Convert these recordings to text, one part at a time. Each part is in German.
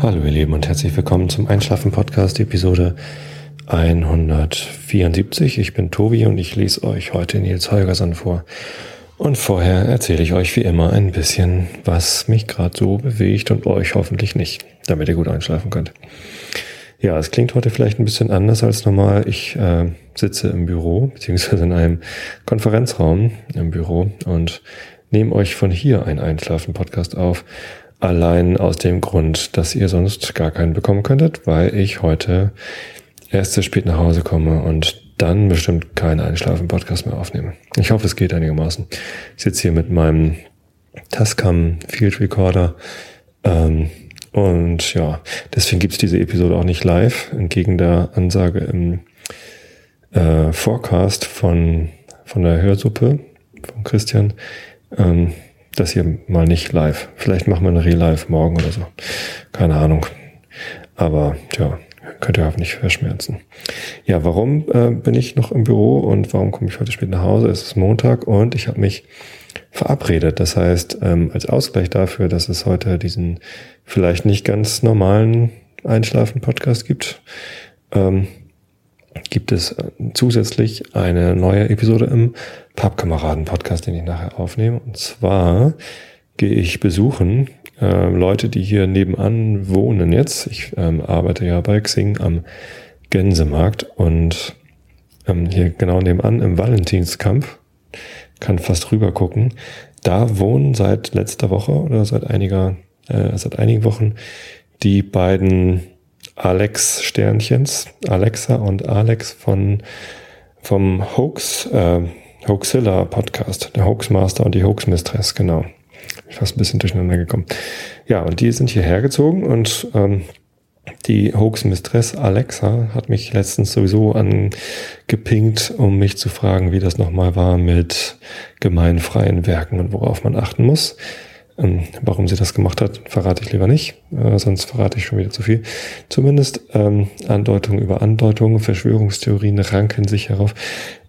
Hallo ihr Lieben und herzlich willkommen zum Einschlafen Podcast Episode 174. Ich bin Tobi und ich lese euch heute Nils Holgersson vor. Und vorher erzähle ich euch wie immer ein bisschen, was mich gerade so bewegt und euch hoffentlich nicht, damit ihr gut einschlafen könnt. Ja, es klingt heute vielleicht ein bisschen anders als normal. Ich äh, sitze im Büro, beziehungsweise in einem Konferenzraum im Büro und nehme euch von hier einen Einschlafen-Podcast auf. Allein aus dem Grund, dass ihr sonst gar keinen bekommen könntet, weil ich heute erst zu spät nach Hause komme und dann bestimmt keinen Einschlafen-Podcast mehr aufnehme. Ich hoffe, es geht einigermaßen. Ich sitze hier mit meinem Tascam Field Recorder ähm, und ja, deswegen gibt's diese Episode auch nicht live, entgegen der Ansage im äh, Forecast von, von der Hörsuppe von Christian. Ähm, das hier mal nicht live. Vielleicht machen wir eine Real-Live morgen oder so. Keine Ahnung. Aber ja, könnt ihr hoffentlich verschmerzen. Ja, warum äh, bin ich noch im Büro und warum komme ich heute spät nach Hause? Es ist Montag und ich habe mich verabredet. Das heißt, ähm, als Ausgleich dafür, dass es heute diesen vielleicht nicht ganz normalen Einschlafen-Podcast gibt, ähm, gibt es äh, zusätzlich eine neue Episode im Pappkameraden-Podcast, den ich nachher aufnehme. Und zwar gehe ich besuchen äh, Leute, die hier nebenan wohnen jetzt. Ich ähm, arbeite ja bei Xing am Gänsemarkt und ähm, hier genau nebenan im Valentinskampf, kann fast rüber gucken. Da wohnen seit letzter Woche oder seit einiger, äh, seit einigen Wochen die beiden Alex Sternchens, Alexa und Alex von vom Hoax, äh, Hoaxilla Podcast, der Hoaxmaster und die Hoaxmistress, genau. Ich fast ein bisschen durcheinander gekommen. Ja, und die sind hierher gezogen und ähm, die Hoaxmistress Alexa hat mich letztens sowieso angepinkt, um mich zu fragen, wie das nochmal war mit gemeinfreien Werken und worauf man achten muss. Ähm, warum sie das gemacht hat, verrate ich lieber nicht, äh, sonst verrate ich schon wieder zu viel. Zumindest ähm, Andeutungen über Andeutungen, Verschwörungstheorien ranken sich herauf.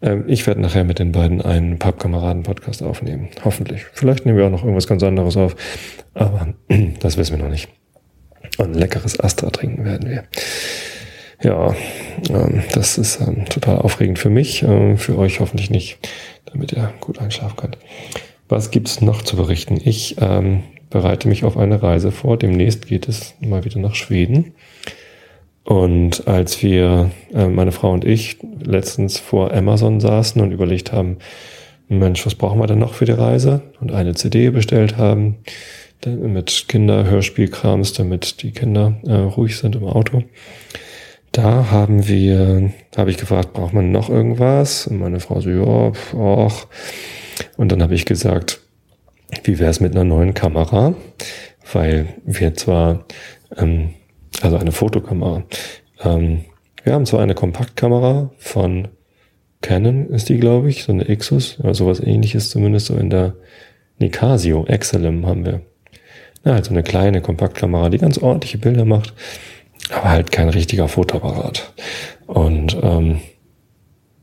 Ähm, ich werde nachher mit den beiden einen Pappkameraden-Podcast aufnehmen. Hoffentlich. Vielleicht nehmen wir auch noch irgendwas ganz anderes auf, aber das wissen wir noch nicht. Und leckeres Astra trinken werden wir. Ja, ähm, das ist ähm, total aufregend für mich, äh, für euch hoffentlich nicht, damit ihr gut einschlafen könnt. Was gibt's noch zu berichten? Ich ähm, bereite mich auf eine Reise vor. Demnächst geht es mal wieder nach Schweden. Und als wir, äh, meine Frau und ich, letztens vor Amazon saßen und überlegt haben, Mensch, was brauchen wir denn noch für die Reise? Und eine CD bestellt haben mit Kinderhörspielkrams, damit die Kinder äh, ruhig sind im Auto. Da haben wir, habe ich gefragt, braucht man noch irgendwas? Und meine Frau so, ja, och. Und dann habe ich gesagt, wie wäre es mit einer neuen Kamera? Weil wir zwar, ähm, also eine Fotokamera, ähm, wir haben zwar eine Kompaktkamera von Canon ist die, glaube ich, so eine Exus, oder sowas ähnliches zumindest so in der Nicasio, Excelem haben wir. Ja, halt eine kleine Kompaktkamera, die ganz ordentliche Bilder macht, aber halt kein richtiger Fotoapparat. Und ähm,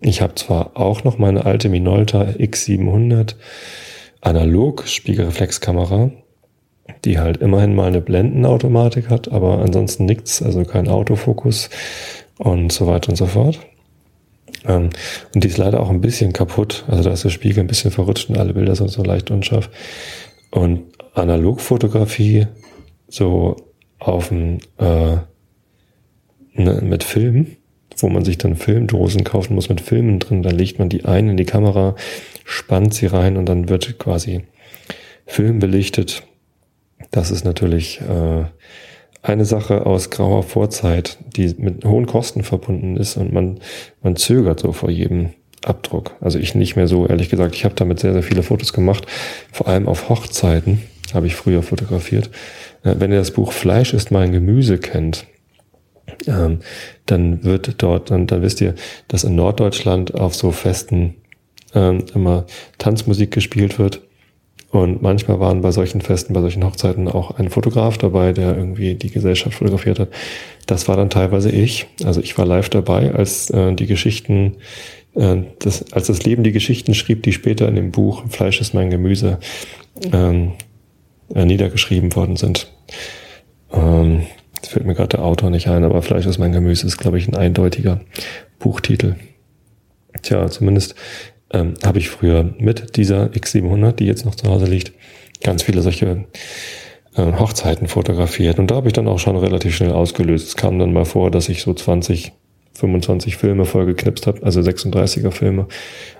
ich habe zwar auch noch meine alte Minolta X700 analog Spiegelreflexkamera, die halt immerhin mal eine Blendenautomatik hat, aber ansonsten nichts, also kein Autofokus und so weiter und so fort. Ähm, und die ist leider auch ein bisschen kaputt, also da ist der Spiegel ein bisschen verrutscht und alle Bilder sind so leicht unscharf. Und Analogfotografie so auf dem äh, ne, mit Film wo man sich dann Filmdosen kaufen muss mit Filmen drin. Dann legt man die ein in die Kamera, spannt sie rein und dann wird quasi Film belichtet. Das ist natürlich äh, eine Sache aus grauer Vorzeit, die mit hohen Kosten verbunden ist und man, man zögert so vor jedem Abdruck. Also ich nicht mehr so, ehrlich gesagt. Ich habe damit sehr, sehr viele Fotos gemacht, vor allem auf Hochzeiten habe ich früher fotografiert. Äh, wenn ihr das Buch Fleisch ist mein Gemüse kennt, ähm, dann wird dort, dann, dann wisst ihr, dass in Norddeutschland auf so Festen ähm, immer Tanzmusik gespielt wird. Und manchmal waren bei solchen Festen, bei solchen Hochzeiten auch ein Fotograf dabei, der irgendwie die Gesellschaft fotografiert hat. Das war dann teilweise ich. Also ich war live dabei, als äh, die Geschichten, äh, das, als das Leben die Geschichten schrieb, die später in dem Buch Fleisch ist mein Gemüse ähm, äh, niedergeschrieben worden sind. Ähm, Jetzt fällt mir gerade der Autor nicht ein, aber Fleisch ist mein Gemüse ist, glaube ich, ein eindeutiger Buchtitel. Tja, zumindest ähm, habe ich früher mit dieser X700, die jetzt noch zu Hause liegt, ganz viele solche äh, Hochzeiten fotografiert. Und da habe ich dann auch schon relativ schnell ausgelöst. Es kam dann mal vor, dass ich so 20, 25 Filme vollgeknipst habe, also 36er Filme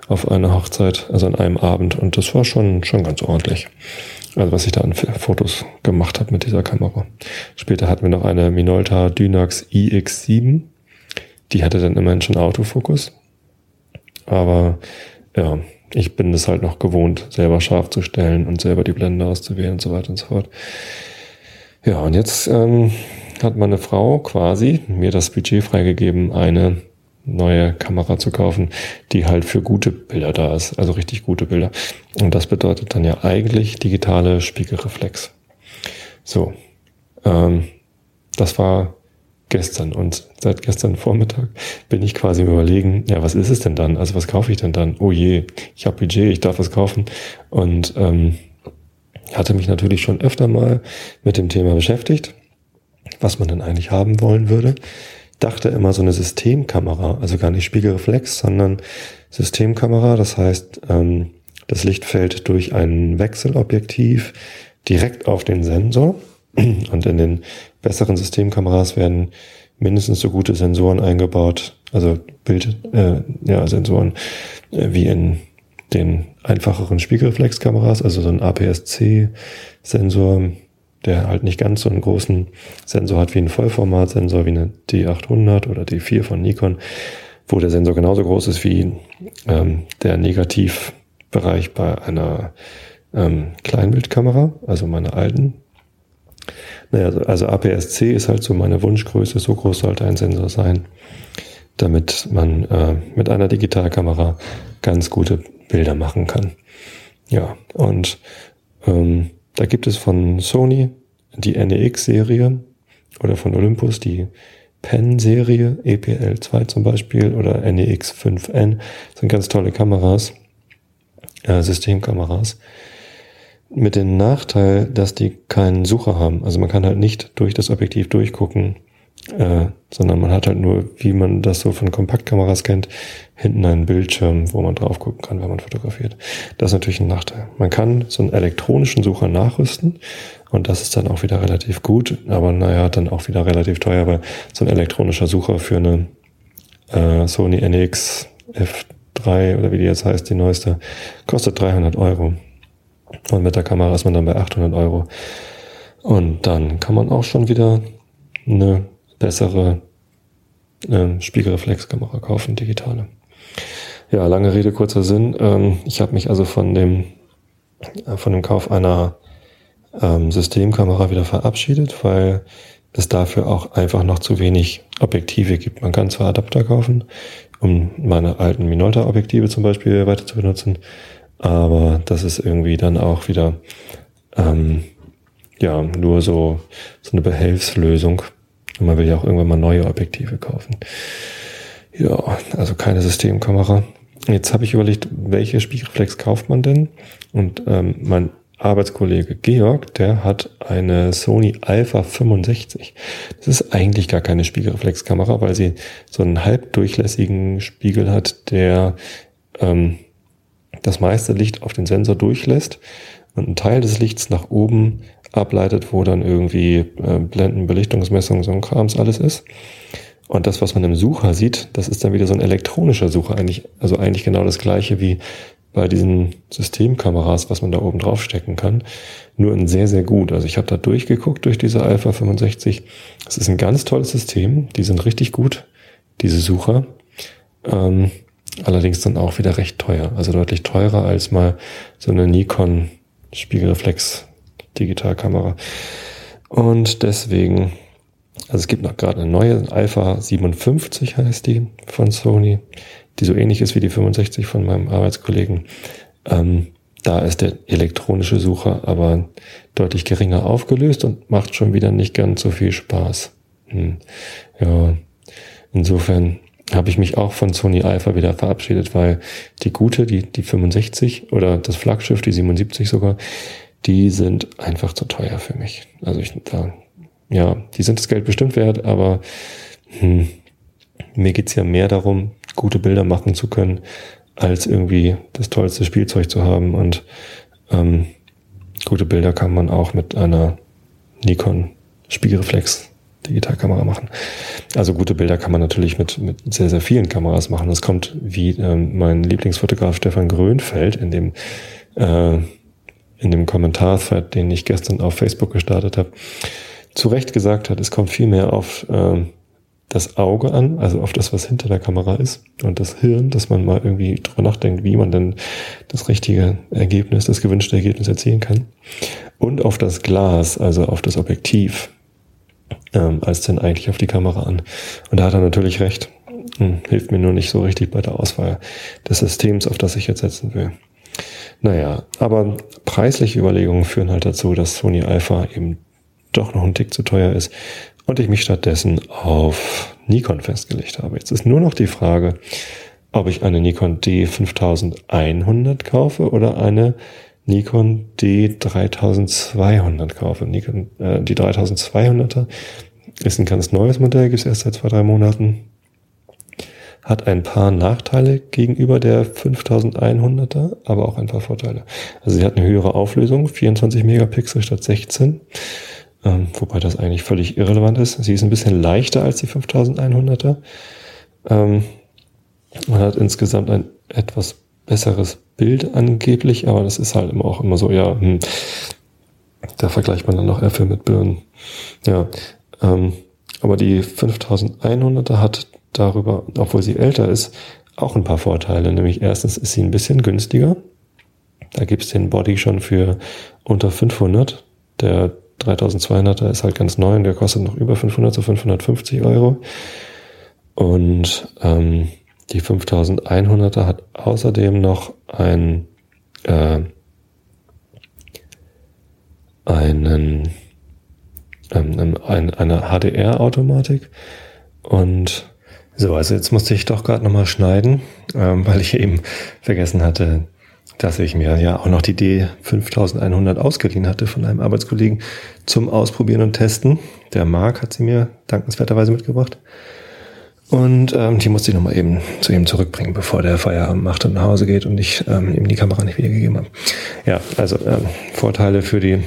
auf einer Hochzeit, also an einem Abend. Und das war schon, schon ganz ordentlich. Also was ich da an Fotos gemacht habe mit dieser Kamera. Später hatten wir noch eine Minolta Dynax iX7. Die hatte dann immerhin schon Autofokus. Aber ja, ich bin es halt noch gewohnt, selber scharf zu stellen und selber die Blende auszuwählen und so weiter und so fort. Ja, und jetzt ähm, hat meine Frau quasi mir das Budget freigegeben, eine neue Kamera zu kaufen, die halt für gute Bilder da ist, also richtig gute Bilder. Und das bedeutet dann ja eigentlich digitale Spiegelreflex. So, ähm, das war gestern und seit gestern Vormittag bin ich quasi im Überlegen, ja, was ist es denn dann? Also was kaufe ich denn dann? Oh je, ich habe Budget, ich darf was kaufen und ähm, hatte mich natürlich schon öfter mal mit dem Thema beschäftigt, was man denn eigentlich haben wollen würde. Dachte immer so eine Systemkamera, also gar nicht Spiegelreflex, sondern Systemkamera. Das heißt, ähm, das Licht fällt durch ein Wechselobjektiv direkt auf den Sensor und in den besseren Systemkameras werden mindestens so gute Sensoren eingebaut, also Bild, äh, ja, Sensoren, äh, wie in den einfacheren Spiegelreflexkameras, also so ein APS-C-Sensor, der halt nicht ganz so einen großen Sensor hat wie ein Vollformatsensor, wie eine D800 oder D4 von Nikon, wo der Sensor genauso groß ist wie ähm, der Negativbereich bei einer ähm, Kleinbildkamera, also meiner alten naja, also APS-C ist halt so meine Wunschgröße, so groß sollte ein Sensor sein, damit man äh, mit einer Digitalkamera ganz gute Bilder machen kann. Ja, und ähm, da gibt es von Sony die NEX-Serie oder von Olympus die Pen-Serie, EPL2 zum Beispiel oder NEX5N. Das sind ganz tolle Kameras, äh, Systemkameras mit dem Nachteil, dass die keinen Sucher haben. Also man kann halt nicht durch das Objektiv durchgucken, äh, sondern man hat halt nur, wie man das so von Kompaktkameras kennt, hinten einen Bildschirm, wo man drauf gucken kann, wenn man fotografiert. Das ist natürlich ein Nachteil. Man kann so einen elektronischen Sucher nachrüsten und das ist dann auch wieder relativ gut, aber naja, dann auch wieder relativ teuer, weil so ein elektronischer Sucher für eine äh, Sony NX F3 oder wie die jetzt heißt, die neueste, kostet 300 Euro. Und mit der Kamera ist man dann bei 800 Euro. Und dann kann man auch schon wieder eine bessere äh, Spiegelreflexkamera kaufen, digitale. Ja, lange Rede, kurzer Sinn. Ähm, ich habe mich also von dem, äh, von dem Kauf einer ähm, Systemkamera wieder verabschiedet, weil es dafür auch einfach noch zu wenig Objektive gibt. Man kann zwar Adapter kaufen, um meine alten Minolta-Objektive zum Beispiel weiter zu benutzen, aber das ist irgendwie dann auch wieder ähm, ja nur so, so eine Behelfslösung. Und man will ja auch irgendwann mal neue Objektive kaufen. Ja, also keine Systemkamera. Jetzt habe ich überlegt, welche Spiegelreflex kauft man denn? Und ähm, mein Arbeitskollege Georg, der hat eine Sony Alpha 65. Das ist eigentlich gar keine Spiegelreflexkamera, weil sie so einen halbdurchlässigen Spiegel hat, der ähm, das meiste Licht auf den Sensor durchlässt und einen Teil des Lichts nach oben ableitet, wo dann irgendwie äh, Blenden, Belichtungsmessung, so ein Krams alles ist. Und das, was man im Sucher sieht, das ist dann wieder so ein elektronischer Sucher, eigentlich, also eigentlich genau das gleiche wie bei diesen Systemkameras, was man da oben drauf stecken kann. Nur ein sehr, sehr gut. Also ich habe da durchgeguckt durch diese Alpha 65. Es ist ein ganz tolles System. Die sind richtig gut, diese Sucher. Ähm, Allerdings dann auch wieder recht teuer. Also deutlich teurer als mal so eine Nikon Spiegelreflex Digitalkamera. Und deswegen, also es gibt noch gerade eine neue, Alpha 57 heißt die von Sony, die so ähnlich ist wie die 65 von meinem Arbeitskollegen. Ähm, da ist der elektronische Sucher aber deutlich geringer aufgelöst und macht schon wieder nicht ganz so viel Spaß. Hm. Ja, insofern habe ich mich auch von Sony Alpha wieder verabschiedet, weil die gute, die, die 65 oder das Flaggschiff, die 77 sogar, die sind einfach zu teuer für mich. Also ich, da ja, die sind das Geld bestimmt wert, aber hm, mir geht's ja mehr darum, gute Bilder machen zu können, als irgendwie das tollste Spielzeug zu haben. Und ähm, gute Bilder kann man auch mit einer Nikon Spiegelreflex Digitalkamera machen. Also gute Bilder kann man natürlich mit, mit sehr, sehr vielen Kameras machen. Das kommt, wie ähm, mein Lieblingsfotograf Stefan Grönfeld in dem, äh, in dem Kommentarthread, den ich gestern auf Facebook gestartet habe, zu Recht gesagt hat, es kommt viel mehr auf äh, das Auge an, also auf das, was hinter der Kamera ist und das Hirn, dass man mal irgendwie drüber nachdenkt, wie man denn das richtige Ergebnis, das gewünschte Ergebnis erzielen kann. Und auf das Glas, also auf das Objektiv, ähm, als denn eigentlich auf die Kamera an. Und da hat er natürlich recht. Hm, hilft mir nur nicht so richtig bei der Auswahl des Systems, auf das ich jetzt setzen will. Naja, aber preisliche Überlegungen führen halt dazu, dass Sony Alpha eben doch noch ein Tick zu teuer ist und ich mich stattdessen auf Nikon festgelegt habe. Jetzt ist nur noch die Frage, ob ich eine Nikon D5100 kaufe oder eine Nikon D3200 kaufe. Nikon, äh, die 3200er ist ein ganz neues Modell, gibt es erst seit zwei, drei Monaten. Hat ein paar Nachteile gegenüber der 5100er, aber auch ein paar Vorteile. Also sie hat eine höhere Auflösung, 24 Megapixel statt 16 ähm, wobei das eigentlich völlig irrelevant ist. Sie ist ein bisschen leichter als die 5100er. Ähm, man hat insgesamt ein etwas besseres Bild angeblich, aber das ist halt immer auch immer so, ja, hm, da vergleicht man dann noch Äpfel mit Birnen. Ja, ähm, aber die 5100er hat darüber, obwohl sie älter ist, auch ein paar Vorteile. Nämlich erstens ist sie ein bisschen günstiger. Da gibt's den Body schon für unter 500. Der 3200er ist halt ganz neu und der kostet noch über 500 zu 550 Euro. Und ähm, die 5100er hat außerdem noch ein, äh, einen, ähm, ein, eine HDR-Automatik. Und so, also jetzt musste ich doch gerade nochmal schneiden, ähm, weil ich eben vergessen hatte, dass ich mir ja auch noch die D5100 ausgeliehen hatte von einem Arbeitskollegen zum Ausprobieren und Testen. Der Marc hat sie mir dankenswerterweise mitgebracht. Und ähm, die musste ich nochmal eben zu ihm zurückbringen, bevor der Feierabend macht und nach Hause geht und ich ähm, ihm die Kamera nicht wiedergegeben habe. Ja, also ähm, Vorteile für die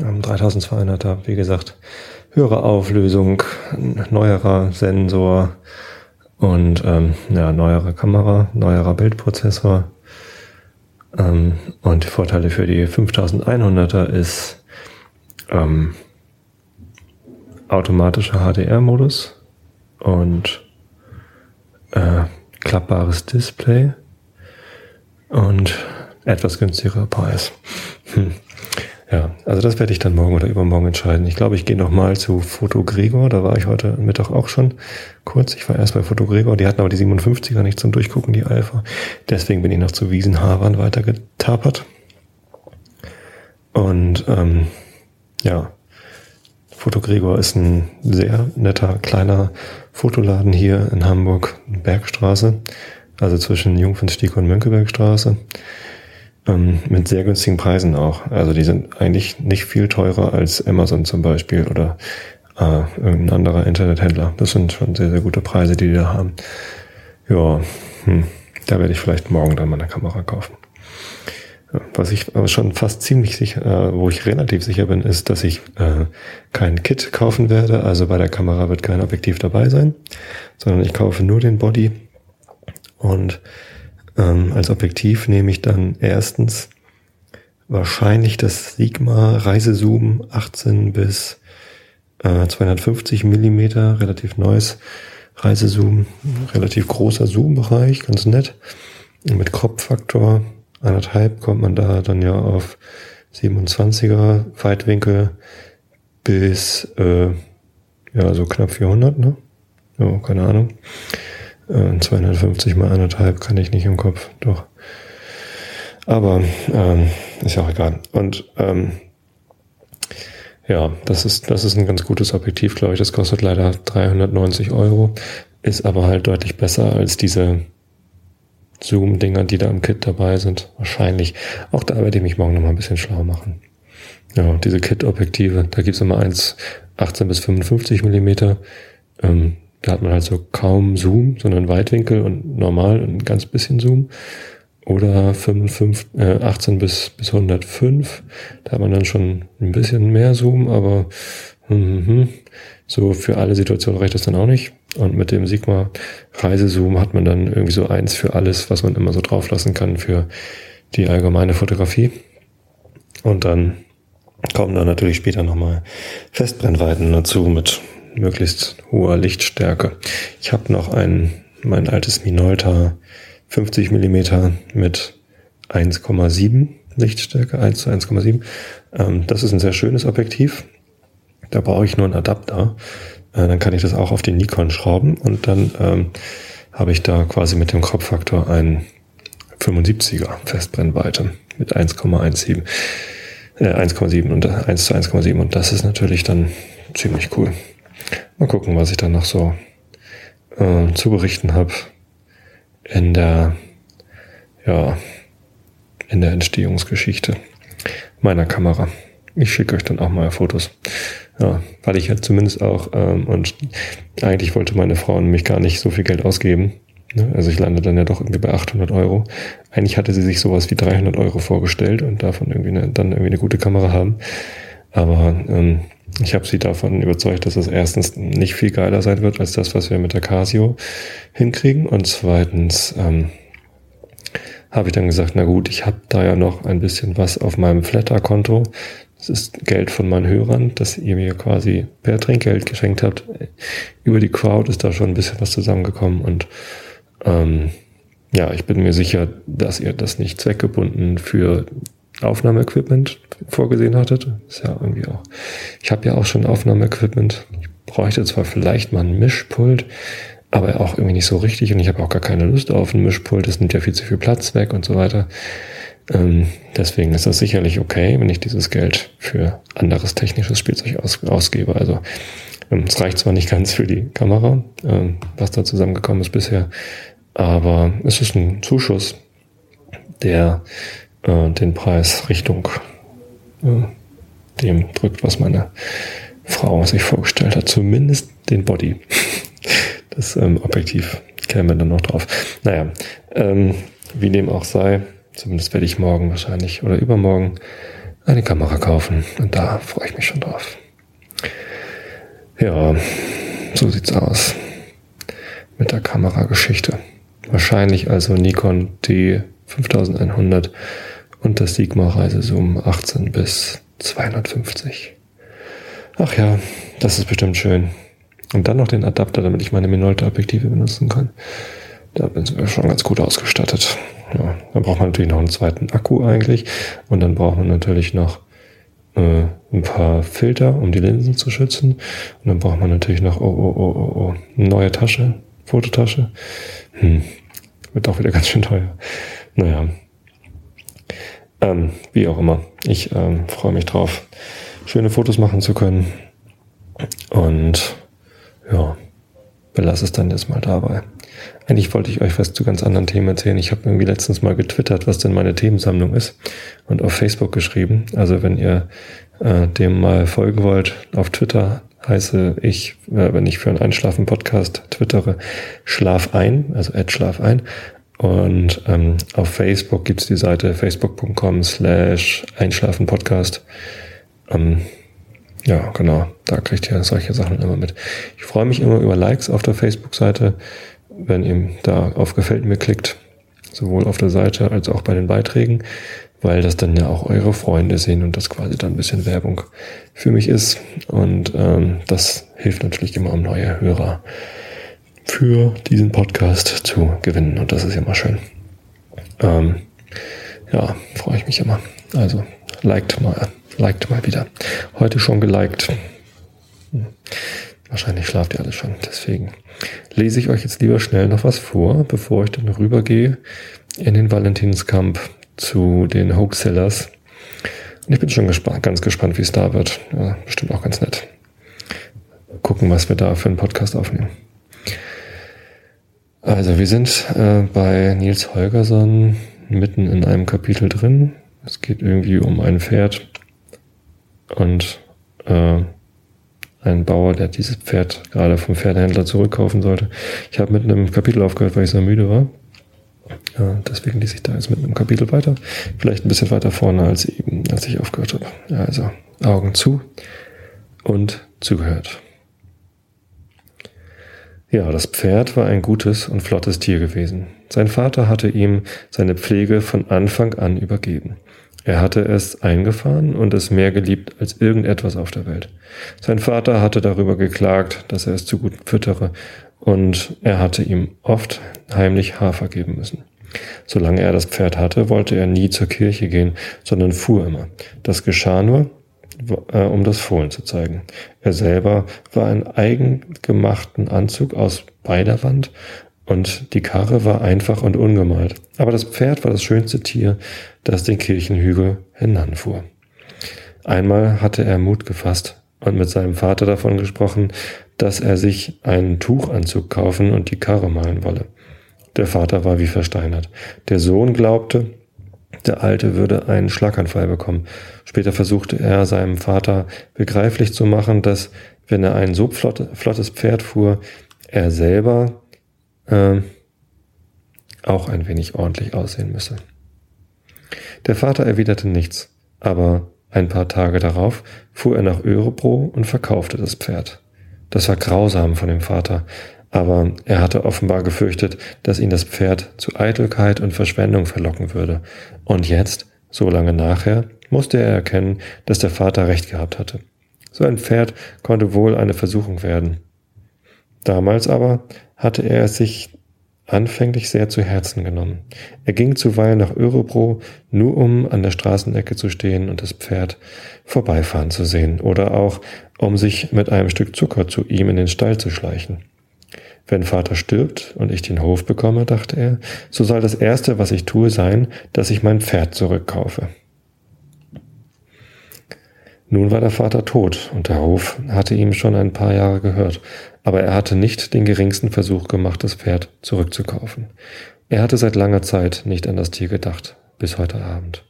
ähm, 3200er, wie gesagt, höhere Auflösung, neuerer Sensor und ähm, ja, neuere Kamera, neuerer Bildprozessor, ähm, und Vorteile für die 5100er ist ähm, automatischer HDR-Modus und äh, klappbares Display und etwas günstigerer Preis. Hm. Ja, also das werde ich dann morgen oder übermorgen entscheiden. Ich glaube, ich gehe nochmal zu Foto Gregor. Da war ich heute Mittag auch schon kurz. Ich war erst bei Foto Gregor. Die hatten aber die 57er nicht zum Durchgucken, die Alpha. Deswegen bin ich noch zu Wiesenhavern weitergetapert. Und ähm, ja, Foto Gregor ist ein sehr netter kleiner Fotoladen hier in Hamburg, Bergstraße, also zwischen Jungfernstieg und Mönckebergstraße. Ähm, mit sehr günstigen Preisen auch. Also die sind eigentlich nicht viel teurer als Amazon zum Beispiel oder äh, irgendein anderer Internethändler. Das sind schon sehr, sehr gute Preise, die die da haben. Ja, hm, da werde ich vielleicht morgen dann mal eine Kamera kaufen. Was ich schon fast ziemlich sicher, äh, wo ich relativ sicher bin, ist, dass ich äh, kein Kit kaufen werde. Also bei der Kamera wird kein Objektiv dabei sein, sondern ich kaufe nur den Body und ähm, als Objektiv nehme ich dann erstens wahrscheinlich das Sigma Reisezoom 18 bis äh, 250 Millimeter, relativ neues Reisezoom, relativ großer Zoom-Bereich, ganz nett. mit Crop-Faktor anderthalb kommt man da dann ja auf 27er Weitwinkel bis äh, ja so knapp 400, ne? Ja, keine Ahnung. 250 äh, mal anderthalb kann ich nicht im Kopf, doch. Aber ähm, ist ja auch egal. Und ähm, ja, das ist, das ist ein ganz gutes Objektiv, glaube ich. Das kostet leider 390 Euro, ist aber halt deutlich besser als diese Zoom-Dinger, die da im Kit dabei sind. Wahrscheinlich. Auch da werde ich mich morgen noch mal ein bisschen schlau machen. Ja, diese Kit-Objektive, da gibt's immer eins 18 bis 55 Millimeter. Ähm, da hat man halt so kaum Zoom, sondern Weitwinkel und normal und ein ganz bisschen Zoom. Oder 55, äh, 18 bis, bis 105. Da hat man dann schon ein bisschen mehr Zoom, aber mm, so für alle Situationen reicht das dann auch nicht. Und mit dem Sigma Reisezoom hat man dann irgendwie so eins für alles, was man immer so drauf lassen kann für die allgemeine Fotografie. Und dann kommen dann natürlich später nochmal Festbrennweiten dazu mit möglichst hoher Lichtstärke. Ich habe noch ein, mein altes Minolta 50 Millimeter mit 1,7 Lichtstärke, 1 zu 1,7. Ähm, das ist ein sehr schönes Objektiv. Da brauche ich nur einen Adapter. Äh, dann kann ich das auch auf den Nikon schrauben und dann ähm, habe ich da quasi mit dem Kropffaktor ein 75er Festbrennweite mit 1,17 äh, 1,7 und 1 zu 1,7 und das ist natürlich dann ziemlich cool. Mal gucken, was ich dann noch so äh, zu berichten habe in der ja in der Entstehungsgeschichte meiner Kamera. Ich schicke euch dann auch mal Fotos. Ja, weil ich halt zumindest auch, ähm, und eigentlich wollte meine Frau nämlich gar nicht so viel Geld ausgeben. Ne? Also ich lande dann ja doch irgendwie bei 800 Euro. Eigentlich hatte sie sich sowas wie 300 Euro vorgestellt und davon irgendwie eine, dann irgendwie eine gute Kamera haben. Aber ähm, ich habe sie davon überzeugt, dass es erstens nicht viel geiler sein wird als das, was wir mit der Casio hinkriegen. Und zweitens ähm, habe ich dann gesagt, na gut, ich habe da ja noch ein bisschen was auf meinem Flatter-Konto. Das ist Geld von meinen Hörern, dass ihr mir quasi per Trinkgeld geschenkt habt. Über die Crowd ist da schon ein bisschen was zusammengekommen und ähm, ja, ich bin mir sicher, dass ihr das nicht zweckgebunden für Aufnahmeequipment vorgesehen hattet. Ist ja irgendwie auch. Ich habe ja auch schon Aufnahmeequipment. Ich bräuchte zwar vielleicht mal ein Mischpult, aber auch irgendwie nicht so richtig und ich habe auch gar keine Lust auf ein Mischpult. Das nimmt ja viel zu viel Platz weg und so weiter. Ähm, deswegen ist das sicherlich okay, wenn ich dieses Geld für anderes technisches Spielzeug aus, ausgebe. Also ähm, es reicht zwar nicht ganz für die Kamera, ähm, was da zusammengekommen ist bisher, aber es ist ein Zuschuss, der äh, den Preis Richtung äh, dem drückt, was meine Frau sich vorgestellt hat. Zumindest den Body. Das ähm, Objektiv käme dann noch drauf. Naja, ähm, wie dem auch sei, Zumindest werde ich morgen wahrscheinlich oder übermorgen eine Kamera kaufen. Und da freue ich mich schon drauf. Ja, so sieht's aus. Mit der Kamerageschichte. Wahrscheinlich also Nikon D5100 und das Sigma Reisezoom 18 bis 250. Ach ja, das ist bestimmt schön. Und dann noch den Adapter, damit ich meine Minolta-Objektive benutzen kann. Da bin ich schon ganz gut ausgestattet. Ja, dann braucht man natürlich noch einen zweiten Akku eigentlich. Und dann braucht man natürlich noch äh, ein paar Filter, um die Linsen zu schützen. Und dann braucht man natürlich noch, oh, oh, oh, oh, oh, eine neue Tasche, Fototasche. Hm, wird auch wieder ganz schön teuer. Naja. Ähm, wie auch immer. Ich ähm, freue mich drauf, schöne Fotos machen zu können. Und ja, belasse es dann jetzt mal dabei. Eigentlich wollte ich euch was zu ganz anderen Themen erzählen. Ich habe irgendwie letztens mal getwittert, was denn meine Themensammlung ist und auf Facebook geschrieben. Also wenn ihr äh, dem mal folgen wollt, auf Twitter heiße ich, äh, wenn ich für einen Einschlafen-Podcast twittere, Schlaf ein, also Ad Schlaf ein. Und ähm, auf Facebook gibt's die Seite facebook.com slash Einschlafen-Podcast. Ähm, ja, genau, da kriegt ihr solche Sachen immer mit. Ich freue mich immer über Likes auf der Facebook-Seite wenn ihr da auf Gefällt mir klickt, sowohl auf der Seite als auch bei den Beiträgen, weil das dann ja auch eure Freunde sehen und das quasi dann ein bisschen Werbung für mich ist. Und ähm, das hilft natürlich immer, um neue Hörer für diesen Podcast zu gewinnen. Und das ist immer schön. Ähm, ja, freue ich mich immer. Also, liked mal, liked mal wieder. Heute schon geliked. Hm. Wahrscheinlich schlaft ihr alle schon. Deswegen lese ich euch jetzt lieber schnell noch was vor, bevor ich dann rübergehe in den Valentinskampf zu den Hoaxellers. Und ich bin schon gespannt, ganz gespannt, wie es da wird. Ja, bestimmt auch ganz nett. Gucken, was wir da für einen Podcast aufnehmen. Also, wir sind äh, bei Nils Holgersson mitten in einem Kapitel drin. Es geht irgendwie um ein Pferd und äh, ein Bauer, der dieses Pferd gerade vom Pferdehändler zurückkaufen sollte. Ich habe mit einem Kapitel aufgehört, weil ich so müde war. Ja, deswegen lese ich da jetzt mit einem Kapitel weiter. Vielleicht ein bisschen weiter vorne als eben, als ich aufgehört habe. Also Augen zu und zugehört. Ja, das Pferd war ein gutes und flottes Tier gewesen. Sein Vater hatte ihm seine Pflege von Anfang an übergeben. Er hatte es eingefahren und es mehr geliebt als irgendetwas auf der Welt. Sein Vater hatte darüber geklagt, dass er es zu gut füttere, und er hatte ihm oft heimlich Hafer geben müssen. Solange er das Pferd hatte, wollte er nie zur Kirche gehen, sondern fuhr immer. Das geschah nur, äh, um das Fohlen zu zeigen. Er selber war ein eigengemachten Anzug aus Beiderwand und die Karre war einfach und ungemalt. Aber das Pferd war das schönste Tier, das den Kirchenhügel hinanfuhr. Einmal hatte er Mut gefasst und mit seinem Vater davon gesprochen, dass er sich einen Tuchanzug kaufen und die Karre malen wolle. Der Vater war wie versteinert. Der Sohn glaubte, der Alte würde einen Schlaganfall bekommen. Später versuchte er seinem Vater begreiflich zu machen, dass wenn er ein so flott, flottes Pferd fuhr, er selber äh, auch ein wenig ordentlich aussehen müsse. Der Vater erwiderte nichts, aber ein paar Tage darauf fuhr er nach Örebro und verkaufte das Pferd. Das war grausam von dem Vater, aber er hatte offenbar gefürchtet, dass ihn das Pferd zu Eitelkeit und Verschwendung verlocken würde. Und jetzt, so lange nachher, musste er erkennen, dass der Vater recht gehabt hatte. So ein Pferd konnte wohl eine Versuchung werden. Damals aber hatte er es sich anfänglich sehr zu Herzen genommen. Er ging zuweilen nach Örebro, nur um an der Straßenecke zu stehen und das Pferd vorbeifahren zu sehen, oder auch um sich mit einem Stück Zucker zu ihm in den Stall zu schleichen. Wenn Vater stirbt und ich den Hof bekomme, dachte er, so soll das Erste, was ich tue, sein, dass ich mein Pferd zurückkaufe. Nun war der Vater tot und der Hof hatte ihm schon ein paar Jahre gehört, aber er hatte nicht den geringsten Versuch gemacht, das Pferd zurückzukaufen. Er hatte seit langer Zeit nicht an das Tier gedacht, bis heute Abend.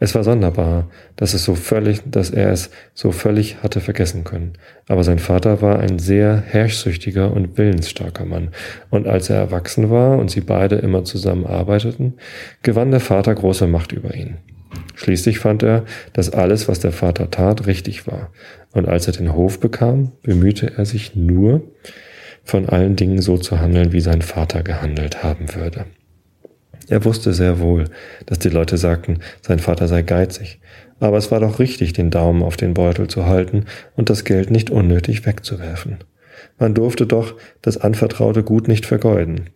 Es war sonderbar, dass es so völlig, dass er es so völlig hatte vergessen können. Aber sein Vater war ein sehr herrschsüchtiger und willensstarker Mann. Und als er erwachsen war und sie beide immer zusammen arbeiteten, gewann der Vater große Macht über ihn. Schließlich fand er, dass alles, was der Vater tat, richtig war. Und als er den Hof bekam, bemühte er sich nur, von allen Dingen so zu handeln, wie sein Vater gehandelt haben würde. Er wusste sehr wohl, dass die Leute sagten, sein Vater sei geizig, aber es war doch richtig, den Daumen auf den Beutel zu halten und das Geld nicht unnötig wegzuwerfen. Man durfte doch das anvertraute Gut nicht vergeuden.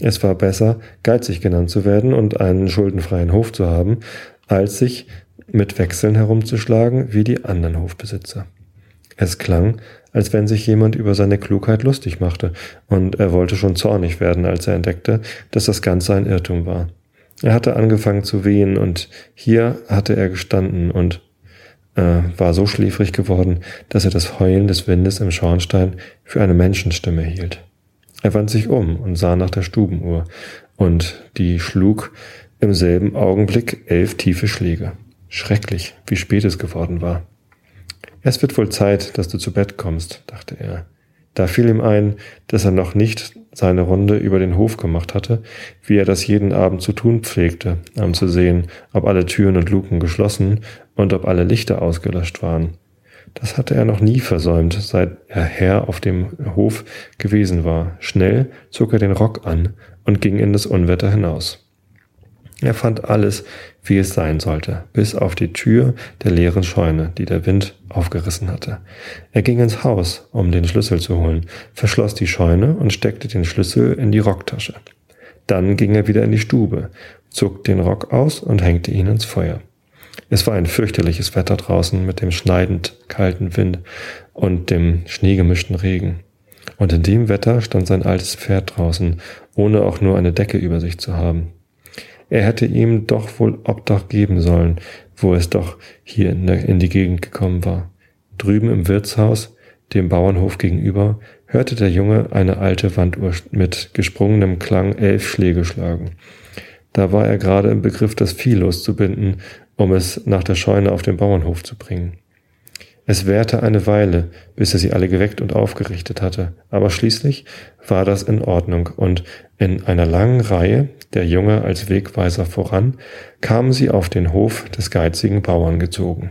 Es war besser, geizig genannt zu werden und einen schuldenfreien Hof zu haben, als sich mit Wechseln herumzuschlagen wie die anderen Hofbesitzer. Es klang, als wenn sich jemand über seine Klugheit lustig machte, und er wollte schon zornig werden, als er entdeckte, dass das Ganze ein Irrtum war. Er hatte angefangen zu wehen, und hier hatte er gestanden und äh, war so schläfrig geworden, dass er das Heulen des Windes im Schornstein für eine Menschenstimme hielt. Er wandte sich um und sah nach der Stubenuhr, und die schlug im selben Augenblick elf tiefe Schläge. Schrecklich, wie spät es geworden war. Es wird wohl Zeit, dass du zu Bett kommst, dachte er. Da fiel ihm ein, dass er noch nicht seine Runde über den Hof gemacht hatte, wie er das jeden Abend zu tun pflegte, um zu sehen, ob alle Türen und Luken geschlossen und ob alle Lichter ausgelöscht waren. Das hatte er noch nie versäumt, seit er Herr auf dem Hof gewesen war. Schnell zog er den Rock an und ging in das Unwetter hinaus. Er fand alles, wie es sein sollte, bis auf die Tür der leeren Scheune, die der Wind aufgerissen hatte. Er ging ins Haus, um den Schlüssel zu holen, verschloss die Scheune und steckte den Schlüssel in die Rocktasche. Dann ging er wieder in die Stube, zog den Rock aus und hängte ihn ins Feuer. Es war ein fürchterliches Wetter draußen mit dem schneidend kalten Wind und dem schneegemischten Regen. Und in dem Wetter stand sein altes Pferd draußen, ohne auch nur eine Decke über sich zu haben. Er hätte ihm doch wohl Obdach geben sollen, wo es doch hier in, der, in die Gegend gekommen war. Drüben im Wirtshaus, dem Bauernhof gegenüber, hörte der Junge eine alte Wanduhr mit gesprungenem Klang elf Schläge schlagen. Da war er gerade im Begriff, das Vieh loszubinden, um es nach der Scheune auf den Bauernhof zu bringen. Es währte eine Weile, bis er sie alle geweckt und aufgerichtet hatte, aber schließlich war das in Ordnung, und in einer langen Reihe, der Junge als Wegweiser voran, kamen sie auf den Hof des geizigen Bauern gezogen.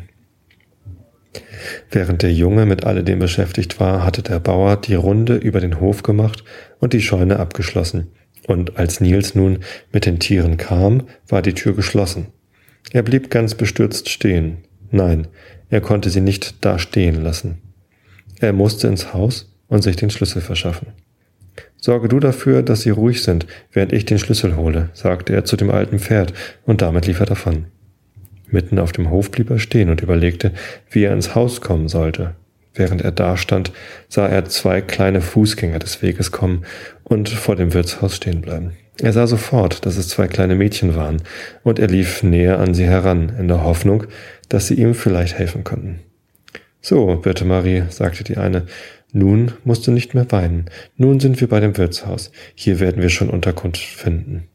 Während der Junge mit alledem beschäftigt war, hatte der Bauer die Runde über den Hof gemacht und die Scheune abgeschlossen, und als Nils nun mit den Tieren kam, war die Tür geschlossen. Er blieb ganz bestürzt stehen. Nein, er konnte sie nicht da stehen lassen. Er musste ins Haus und sich den Schlüssel verschaffen. Sorge du dafür, dass sie ruhig sind, während ich den Schlüssel hole, sagte er zu dem alten Pferd, und damit lief er davon. Mitten auf dem Hof blieb er stehen und überlegte, wie er ins Haus kommen sollte. Während er dastand, sah er zwei kleine Fußgänger des Weges kommen und vor dem Wirtshaus stehen bleiben. Er sah sofort, dass es zwei kleine Mädchen waren, und er lief näher an sie heran, in der Hoffnung, dass sie ihm vielleicht helfen könnten. So, Birte Marie, sagte die eine, nun musst du nicht mehr weinen. Nun sind wir bei dem Wirtshaus. Hier werden wir schon Unterkunft finden.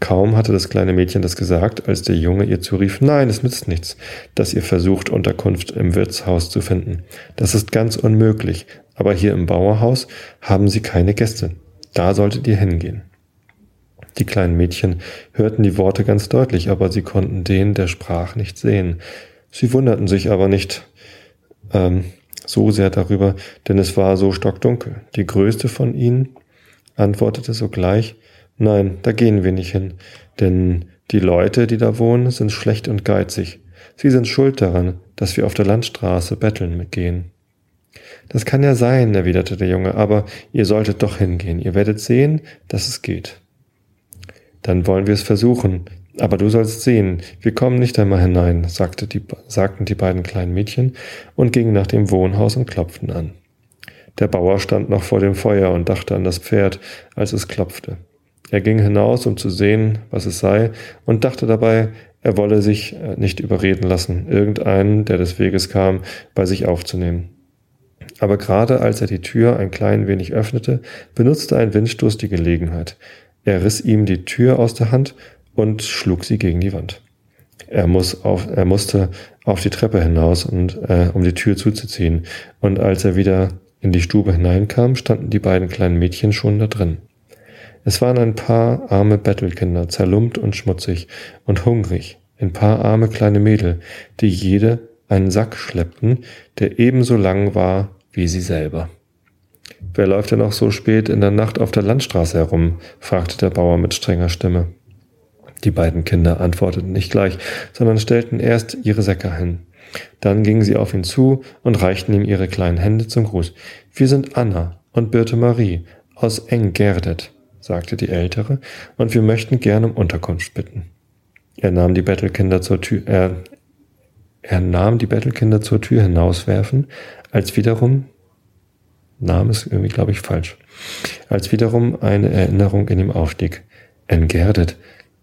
Kaum hatte das kleine Mädchen das gesagt, als der Junge ihr zurief, nein, es nützt nichts, dass ihr versucht, Unterkunft im Wirtshaus zu finden. Das ist ganz unmöglich, aber hier im Bauerhaus haben sie keine Gäste. Da solltet ihr hingehen. Die kleinen Mädchen hörten die Worte ganz deutlich, aber sie konnten den, der sprach, nicht sehen. Sie wunderten sich aber nicht ähm, so sehr darüber, denn es war so stockdunkel. Die größte von ihnen antwortete sogleich, nein, da gehen wir nicht hin, denn die Leute, die da wohnen, sind schlecht und geizig. Sie sind schuld daran, dass wir auf der Landstraße betteln mitgehen. Das kann ja sein, erwiderte der Junge, aber ihr solltet doch hingehen. Ihr werdet sehen, dass es geht. Dann wollen wir es versuchen. Aber du sollst sehen, wir kommen nicht einmal hinein, sagte die, sagten die beiden kleinen Mädchen und gingen nach dem Wohnhaus und klopften an. Der Bauer stand noch vor dem Feuer und dachte an das Pferd, als es klopfte. Er ging hinaus, um zu sehen, was es sei, und dachte dabei, er wolle sich äh, nicht überreden lassen, irgendeinen, der des Weges kam, bei sich aufzunehmen. Aber gerade als er die Tür ein klein wenig öffnete, benutzte ein Windstoß die Gelegenheit. Er riss ihm die Tür aus der Hand und schlug sie gegen die Wand. Er, muss auf, er musste auf die Treppe hinaus, und, äh, um die Tür zuzuziehen, und als er wieder in die Stube hineinkam, standen die beiden kleinen Mädchen schon da drin. Es waren ein paar arme Bettelkinder, zerlumpt und schmutzig und hungrig, ein paar arme kleine Mädel, die jede einen Sack schleppten, der ebenso lang war wie sie selber. Wer läuft denn auch so spät in der Nacht auf der Landstraße herum? fragte der Bauer mit strenger Stimme. Die beiden Kinder antworteten nicht gleich, sondern stellten erst ihre Säcke hin. Dann gingen sie auf ihn zu und reichten ihm ihre kleinen Hände zum Gruß. Wir sind Anna und Birte Marie aus Enggerdet, sagte die Ältere, und wir möchten gern um Unterkunft bitten. Er nahm die Bettelkinder zur Tür, er, er nahm die Bettelkinder zur Tür hinauswerfen, als wiederum Name ist irgendwie, glaube ich, falsch. Als wiederum eine Erinnerung in ihm aufstieg. Engerdet,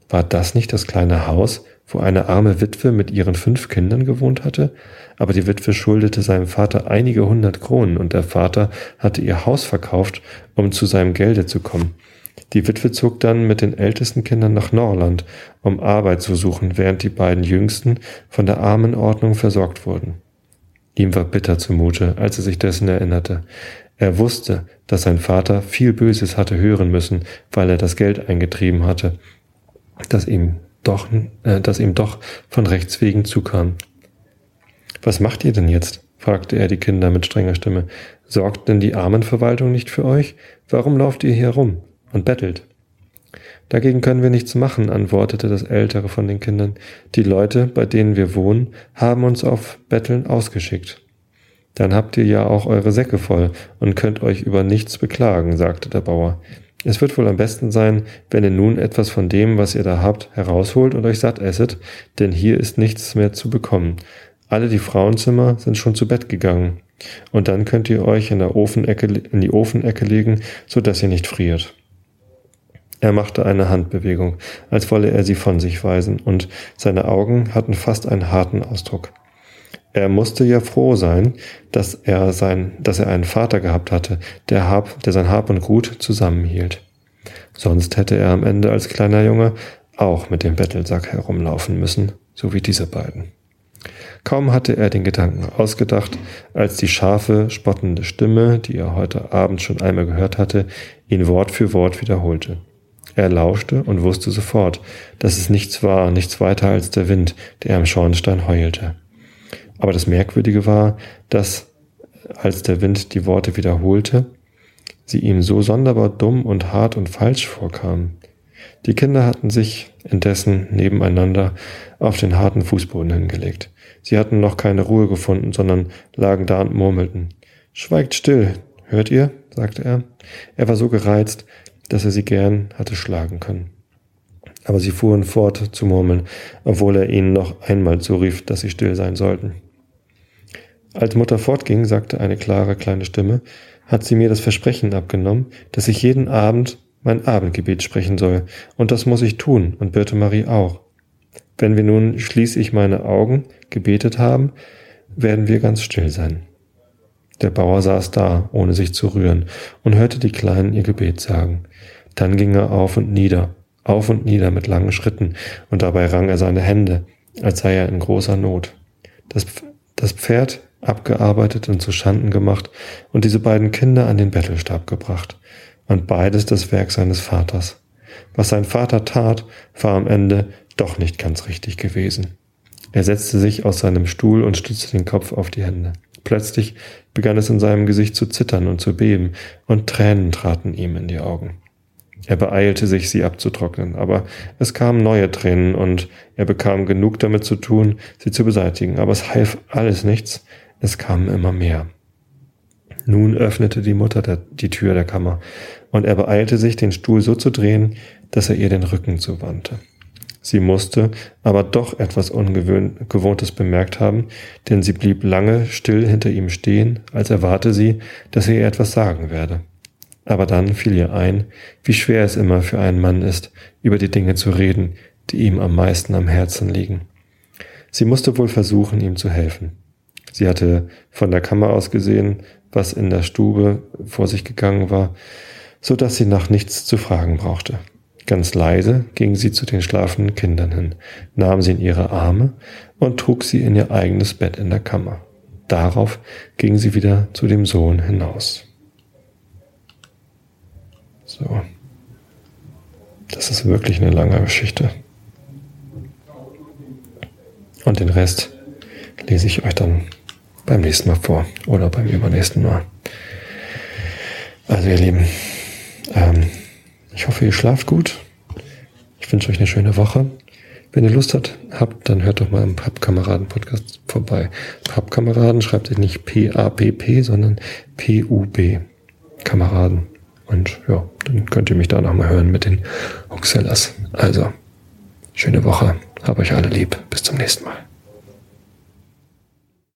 war das nicht das kleine Haus, wo eine arme Witwe mit ihren fünf Kindern gewohnt hatte? Aber die Witwe schuldete seinem Vater einige hundert Kronen und der Vater hatte ihr Haus verkauft, um zu seinem Gelde zu kommen. Die Witwe zog dann mit den ältesten Kindern nach Norland, um Arbeit zu suchen, während die beiden jüngsten von der Armenordnung versorgt wurden. Ihm war bitter zumute, als er sich dessen erinnerte. Er wusste, dass sein Vater viel Böses hatte hören müssen, weil er das Geld eingetrieben hatte, das ihm doch, äh, das ihm doch von Rechts wegen zukam. Was macht ihr denn jetzt? fragte er die Kinder mit strenger Stimme. Sorgt denn die Armenverwaltung nicht für euch? Warum lauft ihr hier rum und bettelt? Dagegen können wir nichts machen, antwortete das ältere von den Kindern. Die Leute, bei denen wir wohnen, haben uns auf Betteln ausgeschickt. Dann habt ihr ja auch eure Säcke voll und könnt euch über nichts beklagen, sagte der Bauer. Es wird wohl am besten sein, wenn ihr nun etwas von dem, was ihr da habt, herausholt und euch satt esset, denn hier ist nichts mehr zu bekommen. Alle die Frauenzimmer sind schon zu Bett gegangen. Und dann könnt ihr euch in, der Ofenecke, in die Ofenecke legen, so dass ihr nicht friert. Er machte eine Handbewegung, als wolle er sie von sich weisen, und seine Augen hatten fast einen harten Ausdruck. Er musste ja froh sein, dass er sein, dass er einen Vater gehabt hatte, der Hab, der sein Hab und Gut zusammenhielt. Sonst hätte er am Ende als kleiner Junge auch mit dem Bettelsack herumlaufen müssen, so wie diese beiden. Kaum hatte er den Gedanken ausgedacht, als die scharfe, spottende Stimme, die er heute Abend schon einmal gehört hatte, ihn Wort für Wort wiederholte. Er lauschte und wusste sofort, dass es nichts war, nichts weiter als der Wind, der am Schornstein heulte. Aber das Merkwürdige war, dass, als der Wind die Worte wiederholte, sie ihm so sonderbar dumm und hart und falsch vorkamen. Die Kinder hatten sich indessen nebeneinander auf den harten Fußboden hingelegt. Sie hatten noch keine Ruhe gefunden, sondern lagen da und murmelten. Schweigt still, hört ihr? sagte er. Er war so gereizt, dass er sie gern hatte schlagen können. Aber sie fuhren fort zu murmeln, obwohl er ihnen noch einmal zurief, dass sie still sein sollten. Als Mutter fortging, sagte eine klare kleine Stimme, hat sie mir das Versprechen abgenommen, dass ich jeden Abend mein Abendgebet sprechen soll, und das muss ich tun, und Birte Marie auch. Wenn wir nun schließlich meine Augen gebetet haben, werden wir ganz still sein. Der Bauer saß da, ohne sich zu rühren, und hörte die Kleinen ihr Gebet sagen. Dann ging er auf und nieder, auf und nieder mit langen Schritten, und dabei rang er seine Hände, als sei er in großer Not. Das, das Pferd abgearbeitet und zu Schanden gemacht und diese beiden Kinder an den Bettelstab gebracht. Und beides das Werk seines Vaters. Was sein Vater tat, war am Ende doch nicht ganz richtig gewesen. Er setzte sich aus seinem Stuhl und stützte den Kopf auf die Hände. Plötzlich begann es in seinem Gesicht zu zittern und zu beben, und Tränen traten ihm in die Augen. Er beeilte sich, sie abzutrocknen, aber es kamen neue Tränen und er bekam genug damit zu tun, sie zu beseitigen. Aber es half alles nichts, es kamen immer mehr. Nun öffnete die Mutter die Tür der Kammer, und er beeilte sich, den Stuhl so zu drehen, dass er ihr den Rücken zuwandte. Sie musste aber doch etwas Ungewohntes bemerkt haben, denn sie blieb lange still hinter ihm stehen, als erwarte sie, dass er ihr etwas sagen werde. Aber dann fiel ihr ein, wie schwer es immer für einen Mann ist, über die Dinge zu reden, die ihm am meisten am Herzen liegen. Sie musste wohl versuchen, ihm zu helfen. Sie hatte von der Kammer aus gesehen, was in der Stube vor sich gegangen war, so dass sie nach nichts zu fragen brauchte. Ganz leise ging sie zu den schlafenden Kindern hin, nahm sie in ihre Arme und trug sie in ihr eigenes Bett in der Kammer. Darauf ging sie wieder zu dem Sohn hinaus. So. Das ist wirklich eine lange Geschichte. Und den Rest lese ich euch dann beim nächsten Mal vor oder beim übernächsten Mal. Also ihr Lieben, ähm, ich hoffe, ihr schlaft gut. Ich wünsche euch eine schöne Woche. Wenn ihr Lust habt, dann hört doch mal im Pappkameraden-Podcast vorbei. Pappkameraden schreibt ihr nicht P-A-P-P, sondern P-U-B. Kameraden. Und ja, dann könnt ihr mich da nochmal hören mit den Hoxellas. Also, schöne Woche. Hab euch alle lieb. Bis zum nächsten Mal.